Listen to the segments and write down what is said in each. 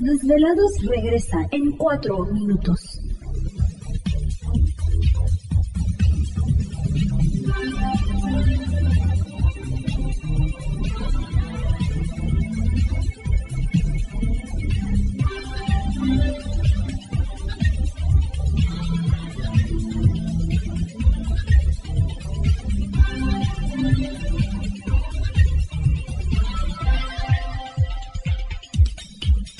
Desvelados regresa en 4 minutos.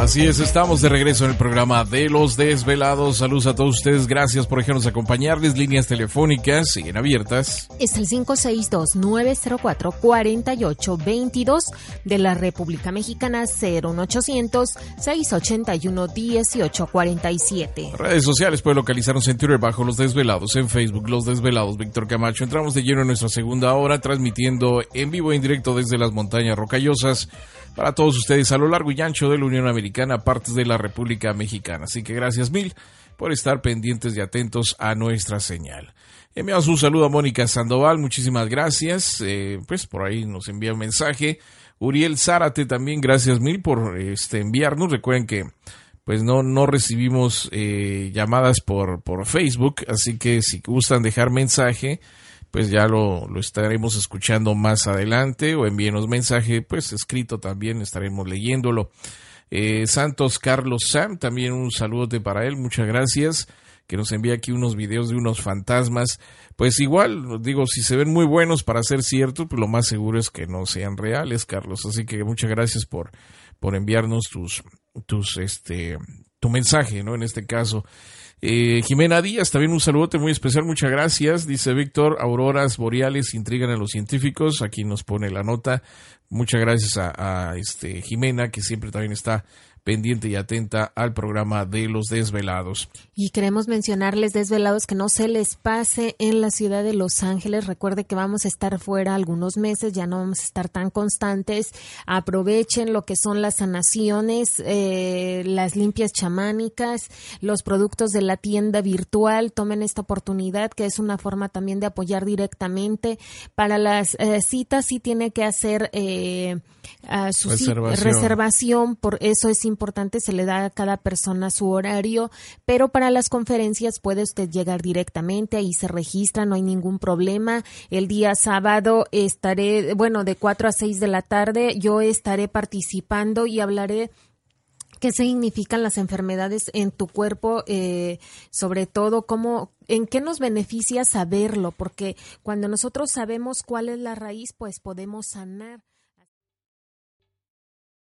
Así es, estamos de regreso en el programa de Los Desvelados. Saludos a todos ustedes, gracias por dejarnos acompañarles. Líneas telefónicas siguen abiertas. Es el 562-904-4822 de la República Mexicana 01800-681-1847. Redes sociales puede localizarnos en Twitter bajo Los Desvelados, en Facebook Los Desvelados, Víctor Camacho. Entramos de lleno en nuestra segunda hora, transmitiendo en vivo e en directo desde las montañas rocallosas para todos ustedes a lo largo y ancho de la Unión Americana, partes de la República Mexicana. Así que gracias mil por estar pendientes y atentos a nuestra señal. Enviamos un saludo a Mónica Sandoval, muchísimas gracias. Eh, pues por ahí nos envía un mensaje. Uriel Zárate también, gracias mil por este, enviarnos. Recuerden que pues no, no recibimos eh, llamadas por, por Facebook, así que si gustan dejar mensaje, pues ya lo, lo, estaremos escuchando más adelante o envíenos mensaje, pues escrito también, estaremos leyéndolo. Eh, Santos Carlos Sam, también un saludote para él, muchas gracias, que nos envía aquí unos videos de unos fantasmas. Pues igual, digo, si se ven muy buenos para ser ciertos, pues lo más seguro es que no sean reales, Carlos. Así que muchas gracias por, por enviarnos tus, tus, este, tu mensaje, ¿no? En este caso. Eh, Jimena Díaz, también un saludote muy especial, muchas gracias. Dice Víctor, auroras boreales intrigan a los científicos. Aquí nos pone la nota. Muchas gracias a, a este Jimena, que siempre también está pendiente y atenta al programa de los desvelados. Y queremos mencionarles desvelados que no se les pase en la ciudad de Los Ángeles. Recuerde que vamos a estar fuera algunos meses, ya no vamos a estar tan constantes. Aprovechen lo que son las sanaciones, eh, las limpias chamánicas, los productos de la tienda virtual. Tomen esta oportunidad que es una forma también de apoyar directamente. Para las eh, citas sí tiene que hacer eh, su reservación. reservación, por eso es importante, se le da a cada persona su horario, pero para las conferencias puede usted llegar directamente, ahí se registra, no hay ningún problema. El día sábado estaré, bueno, de 4 a 6 de la tarde, yo estaré participando y hablaré qué significan las enfermedades en tu cuerpo, eh, sobre todo cómo, en qué nos beneficia saberlo, porque cuando nosotros sabemos cuál es la raíz, pues podemos sanar.